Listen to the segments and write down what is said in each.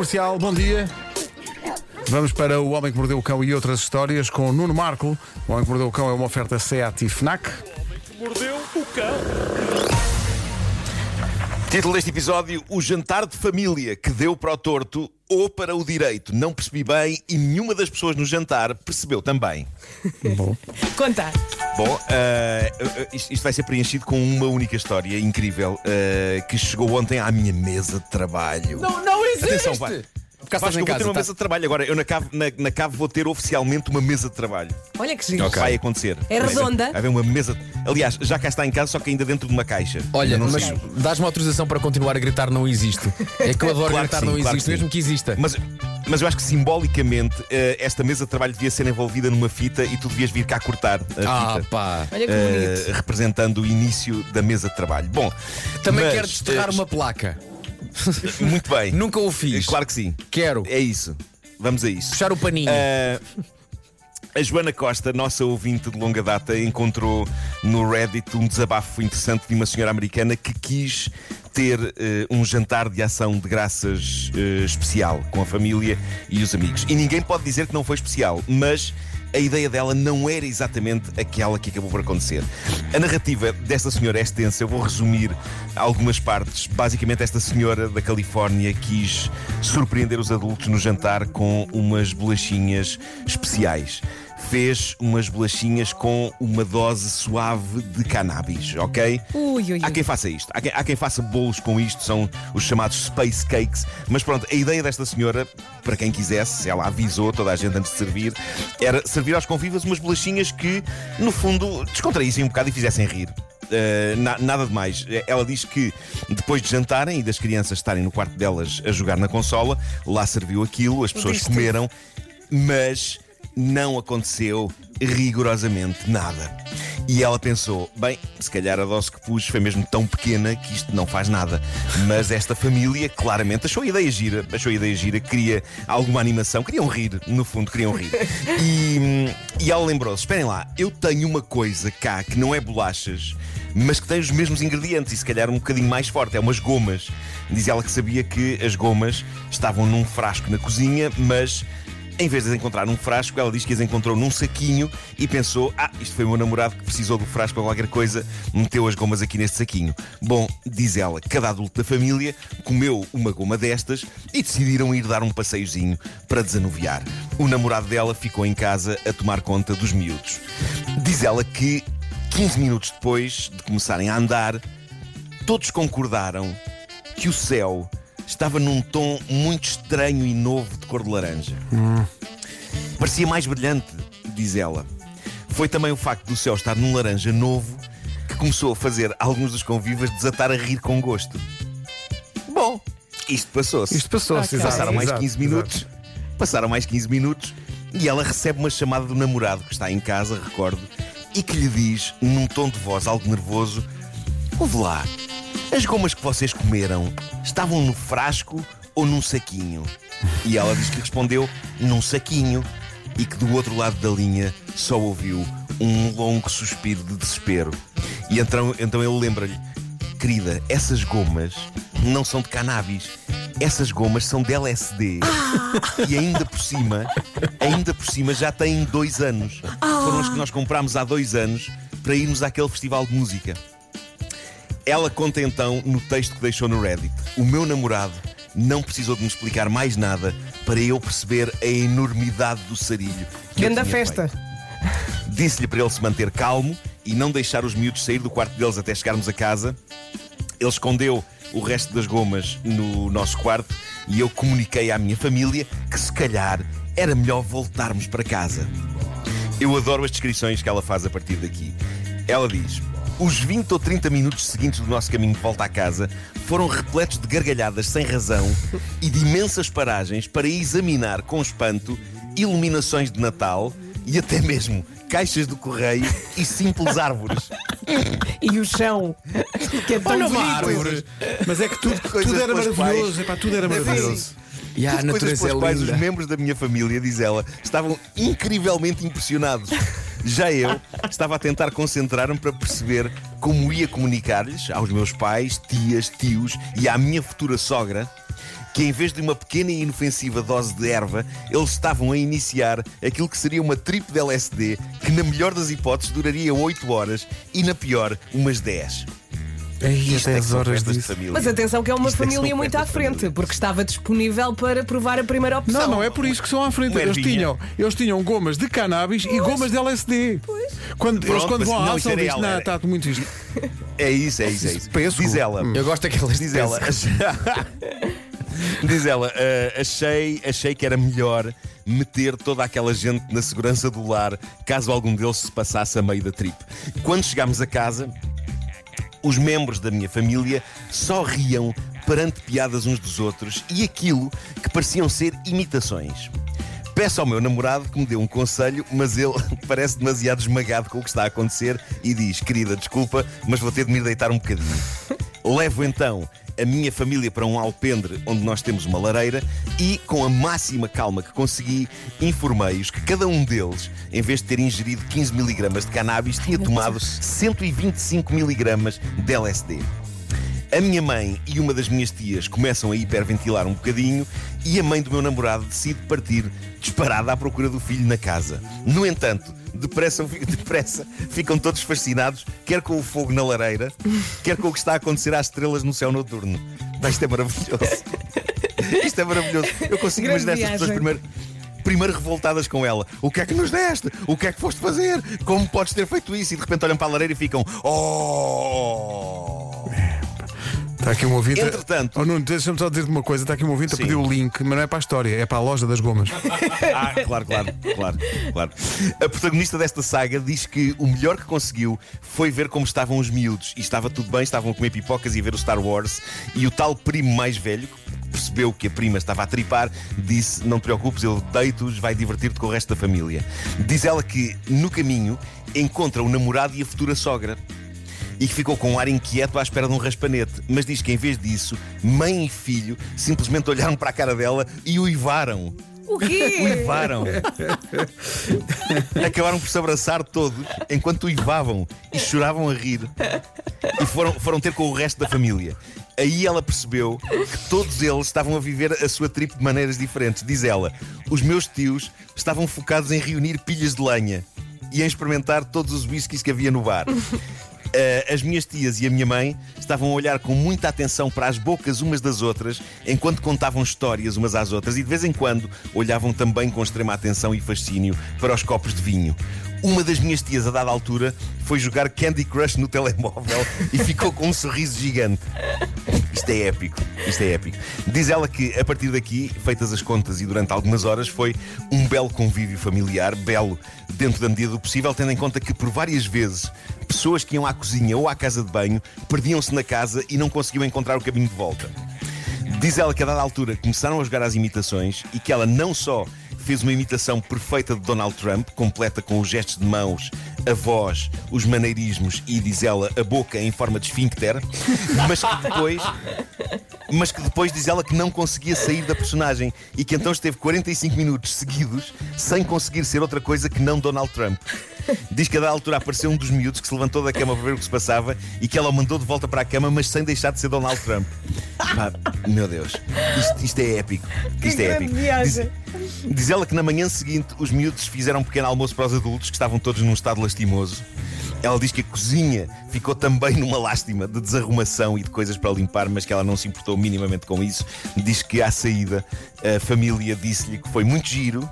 Comercial, bom dia. Vamos para O Homem que Mordeu o Cão e outras histórias com Nuno Marco. O Homem que Mordeu o Cão é uma oferta SEAT e FNAC. Mordeu o cão. Título deste episódio: O jantar de família que deu para o torto ou para o direito. Não percebi bem e nenhuma das pessoas no jantar percebeu também. Conta. Bom, eh, eh, isto, isto vai ser preenchido com uma única história incrível eh, que chegou ontem à minha mesa de trabalho. Não, não! Atenção, vai. Porque Vasco, em eu vou ter uma tá- mesa de trabalho. Agora, eu na cave, na, na cave vou ter oficialmente uma mesa de trabalho. Olha que giro. Vai acontecer. É redonda? Vai haver uma mesa. Aliás, já cá está em casa, só que ainda dentro de uma caixa. Olha, não mas dás-me autorização para continuar a gritar não existe. É que eu adoro Claro que gritar sim, não claro existe, sim. mesmo que exista. Mas, mas eu acho que simbolicamente eh, esta mesa de trabalho devia ser envolvida numa fita e tu devias vir cá cortar a Ah, fita. pá. Olha que eh, bonito. representando o início da mesa de trabalho. Bom, Também mas, quero desterrar eh, uma placa. Muito bem. Nunca o fiz. Claro que sim. Quero. É isso. Vamos a isso. Puxar o paninho. Eh, a Joana Costa, nossa ouvinte de longa data, encontrou no Reddit um desabafo interessante de uma senhora americana que quis ter eh, um jantar de ação de graças eh, especial com a família e os amigos. E ninguém pode dizer que não foi especial, mas a ideia dela não era exatamente aquela que acabou por acontecer. A narrativa desta senhora é extensa, eu vou resumir algumas partes. Basicamente, esta senhora da Califórnia quis surpreender os adultos no jantar com umas bolachinhas especiais. Fez umas bolachinhas com uma dose suave de cannabis, ok? Ui, ui, ui. Há quem faça isto, há quem, há quem faça bolos com isto, são os chamados space cakes. Mas pronto, a ideia desta senhora, para quem quisesse, ela avisou toda a gente antes de servir, era servir aos convivas umas bolachinhas que, no fundo, descontraíssem um bocado e fizessem rir. Uh, na- nada de mais. Ela diz que depois de jantarem e das crianças estarem no quarto delas a jogar na consola, lá serviu aquilo, as pessoas comeram, mas não aconteceu rigorosamente nada. E ela pensou: bem, se calhar a dose que pus foi mesmo tão pequena que isto não faz nada. Mas esta família claramente achou a ideia gira, achou a ideia gira, queria alguma animação, queriam rir, no fundo, queriam rir. E, e ela lembrou-se: esperem lá, eu tenho uma coisa cá que não é bolachas. Mas que tem os mesmos ingredientes e se calhar um bocadinho mais forte, é umas gomas. Diz ela que sabia que as gomas estavam num frasco na cozinha, mas em vez de encontrar num frasco, ela diz que as encontrou num saquinho e pensou: ah, isto foi o meu namorado que precisou do frasco para qualquer coisa, meteu as gomas aqui neste saquinho. Bom, diz ela, cada adulto da família comeu uma goma destas e decidiram ir dar um passeiozinho para desanuviar. O namorado dela ficou em casa a tomar conta dos miúdos. Diz ela que 15 minutos depois de começarem a andar, todos concordaram que o céu estava num tom muito estranho e novo de cor de laranja. Parecia mais brilhante, diz ela. Foi também o facto do céu estar num laranja novo que começou a fazer alguns dos convivas desatar a rir com gosto. Bom, isto passou-se. Isto passou-se, exato, Passaram mais exato, 15 minutos. Passaram mais 15 minutos e ela recebe uma chamada do namorado que está em casa, recordo, e que lhe diz, num tom de voz algo nervoso: Ouve lá, as gomas que vocês comeram estavam no frasco ou num saquinho? E ela diz que respondeu: num saquinho. E que do outro lado da linha só ouviu um longo suspiro de desespero. E então, então ele lembra-lhe: Querida, essas gomas não são de cannabis. Essas gomas são de LSD. E ainda por cima, ainda por cima já têm dois anos. Foram as que nós comprámos há dois anos para irmos àquele festival de música. Ela conta então no texto que deixou no Reddit: O meu namorado não precisou de me explicar mais nada para eu perceber a enormidade do sarilho. que Grande festa. Disse-lhe para ele se manter calmo e não deixar os miúdos sair do quarto deles até chegarmos a casa. Ele escondeu o resto das gomas no nosso quarto e eu comuniquei à minha família que se calhar era melhor voltarmos para casa. Eu adoro as descrições que ela faz a partir daqui. Ela diz: Os 20 ou 30 minutos seguintes do nosso caminho de volta à casa foram repletos de gargalhadas sem razão e de imensas paragens para examinar com espanto iluminações de Natal e até mesmo caixas do correio e simples árvores. E o chão, que é tão Olha uma bonito. árvore. Mas é que tudo, Coisas tudo era pelas maravilhoso. quais- Epá, tudo era maravilhoso. E a Tudo coisas natureza é pelas quais linda. os membros da minha família, diz ela, estavam incrivelmente impressionados. Já eu estava a tentar concentrar-me para perceber como ia comunicar-lhes, aos meus pais, tias, tios e à minha futura sogra, que em vez de uma pequena e inofensiva dose de erva, eles estavam a iniciar aquilo que seria uma trip de LSD que, na melhor das hipóteses, duraria 8 horas e, na pior, umas 10. Isto é que 10 são horas disso. família. Mas atenção que é uma Isto é que família são muito à festas de frente, família. porque estava disponível para provar a primeira opção. Não, não é por isso que são à frente. Eles ervinha. tinham, eles tinham gomas de cannabis e gomas de LSD. Quando, eles Pronto, quando mas vão à não, era dizem, ela, não, era- está muito isto. É isso, é isso, é isso. Pesco. Diz ela. Eu gosto daquelas Diz ela. Diz ela, "Ah, achei, achei que era melhor meter toda aquela gente na segurança do lar caso algum deles se passasse a meio da trip. Quando chegámos a casa, os membros da minha família só riam perante piadas uns dos outros e aquilo que pareciam ser imitações. Peço ao meu namorado que me dê um conselho, mas ele parece demasiado esmagado com o que está a acontecer e diz: Querida, desculpa, mas vou ter de me deitar um bocadinho. Levo então a minha família para um alpendre onde nós temos uma lareira e, com a máxima calma que consegui, informei-os que cada um deles, em vez de ter ingerido 15 miligramas de cannabis, tinha tomado 125 miligramas de LSD. A minha mãe e uma das minhas tias começam a hiperventilar um bocadinho e a mãe do meu namorado decide partir disparada à procura do filho na casa. No entanto, depressa, depressa ficam todos fascinados, quer com o fogo na lareira, quer com o que está a acontecer às estrelas no céu noturno. Isto é maravilhoso. Isto é maravilhoso. Eu consigo Grande imaginar estas pessoas primeiro. Primeiro revoltadas com ela. O que é que nos deste? O que é que foste fazer? Como podes ter feito isso? E de repente olham para a lareira e ficam. Oh! Está aqui um ouvinte. Entretanto- Oh, Nuno, deixa-me só dizer-te uma coisa. Está aqui um ouvinte a Sim. pedir o link, mas não é para a história, é para a loja das gomas. Ah, claro, claro, claro, claro. A protagonista desta saga diz que o melhor que conseguiu foi ver como estavam os miúdos. E estava tudo bem, estavam a comer pipocas e a ver o Star Wars. E o tal primo mais velho, que percebeu que a prima estava a tripar, disse: Não te preocupes, eu deito-os, vai divertir-te com o resto da família. Diz ela que, no caminho, encontra o namorado e a futura sogra. E que ficou com um ar inquieto à espera de um raspanete. Mas diz que, em vez disso, mãe e filho simplesmente olharam para a cara dela e uivaram. O quê? Uivaram. Acabaram por se abraçar todos enquanto uivavam e choravam a rir. E foram, foram ter com o resto da família. Aí ela percebeu que todos eles estavam a viver a sua trip de maneiras diferentes. Diz ela: os meus tios estavam focados em reunir pilhas de lenha e em experimentar todos os whiskies que havia no bar. Uh, as minhas tias e a minha mãe estavam a olhar com muita atenção para as bocas umas das outras enquanto contavam histórias umas às outras e de vez em quando olhavam também com extrema atenção e fascínio para os copos de vinho. Uma das minhas tias, a dada altura, foi jogar Candy Crush no telemóvel e ficou com um sorriso gigante. Isto é épico, isto é épico. Diz ela que a partir daqui, feitas as contas e durante algumas horas, foi um belo convívio familiar, belo dentro da medida do possível, tendo em conta que por várias vezes pessoas que iam à cozinha ou à casa de banho perdiam-se na casa e não conseguiam encontrar o caminho de volta. Diz ela que a dada altura começaram a jogar às imitações e que ela não só fez uma imitação perfeita de Donald Trump, completa com os gestos de mãos, a voz, os maneirismos e, diz ela, a boca em forma de esfíncter, mas que depois. Mas que depois diz ela que não conseguia sair da personagem e que então esteve 45 minutos seguidos sem conseguir ser outra coisa que não Donald Trump. Diz que a dada altura apareceu um dos miúdos que se levantou da cama para ver o que se passava e que ela o mandou de volta para a cama, mas sem deixar de ser Donald Trump. Meu Deus, isto, isto é épico. Isto é grande épico. Diz, diz ela que na manhã seguinte os miúdos fizeram um pequeno almoço para os adultos que estavam todos num estado lastimoso. Ela diz que a cozinha ficou também numa lástima de desarrumação e de coisas para limpar, mas que ela não se importou minimamente com isso. Diz que à saída a família disse-lhe que foi muito giro,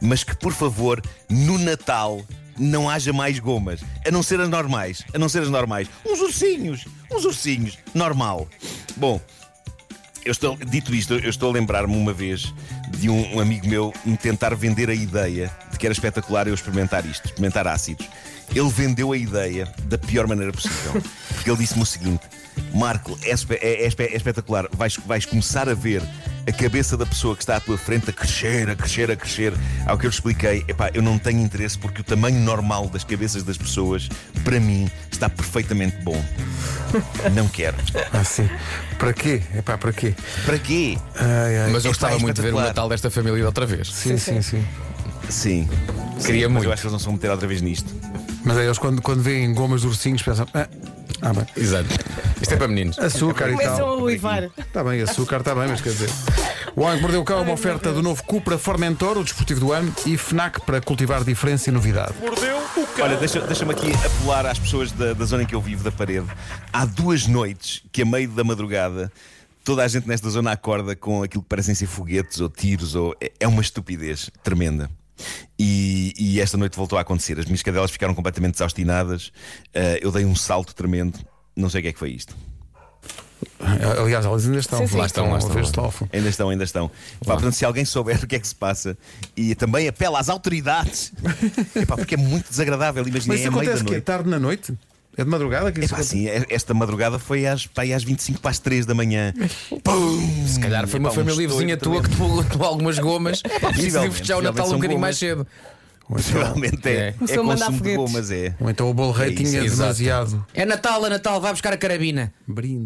mas que por favor, no Natal não haja mais gomas, a não ser as normais, a não ser as normais. Uns ursinhos, uns ursinhos, normal. Bom, eu estou, dito isto, eu estou a lembrar-me uma vez de um, um amigo meu me tentar vender a ideia de que era espetacular eu experimentar isto, experimentar ácidos. Ele vendeu a ideia da pior maneira possível. Porque ele disse-me o seguinte: Marco, é, é- é é espetacular, vais, vais começar a ver a cabeça da pessoa que está à tua frente a crescer, a crescer, a crescer. Ao que eu expliquei, epá, eu não tenho interesse porque o tamanho normal das cabeças das pessoas, para mim, está perfeitamente bom. Não quero. Ah, sim. Para quê? É pá, para quê? Para quê? Ai, ai. Mas eu Epá, gostava é muito de ver o. Natal desta família outra vez. Sim, sim, sim. Sim. Queria Sim, mas muito. eu acho que eles não se vão meter outra vez nisto. Mas é, eles quando, quando veem gomas de ursinhos pensam. "Ah, Ah, bem. Exato. Isto é para meninos. Açúcar e Começam tal. a uivar. Está bem, açúcar está bem, mas quer dizer. O Homem que Mordeu o Cão é uma oferta do novo Cupra Formentor, o desportivo do ano, e FNAC para cultivar diferença e novidade. Mordeu o cão. Olha, deixa- deixa-me aqui apelar às pessoas da, da zona em que eu vivo, da parede. Há duas noites que, a meio da madrugada, toda a gente nesta zona acorda com aquilo que parecem ser foguetes ou tiros. Ou... é- É uma estupidez tremenda. E, e esta noite voltou a acontecer. As minhas cadelas ficaram completamente desostinadas. Eh, eu dei um salto tremendo. Não sei o que é que foi isto. Aliás, elas ainda estão. Sim, sim. Lá estão, lá estão. ver estofo. Ainda estão, ainda estão. Pá, portanto, se alguém souber o que é que se passa e também apela às autoridades, Epá, porque é muito desagradável. Mas Imaginei isso da acontece que é tarde na noite? É de madrugada que isso Epá, sim, é- esta madrugada foi às, pá, às 25 para as 3 da manhã. Pum! Se calhar foi uma Epá, um família vizinha tua que tomou, tomou algumas gomas e decidiu possivelmente, festejar o Natal possivelmente um bocadinho mais cedo. Ou então, Realmente é, É. é, consumo de gomas, é. ou então o bolo rei É tinha demasiado É Natal, é Natal, vai buscar a carabina. brinde.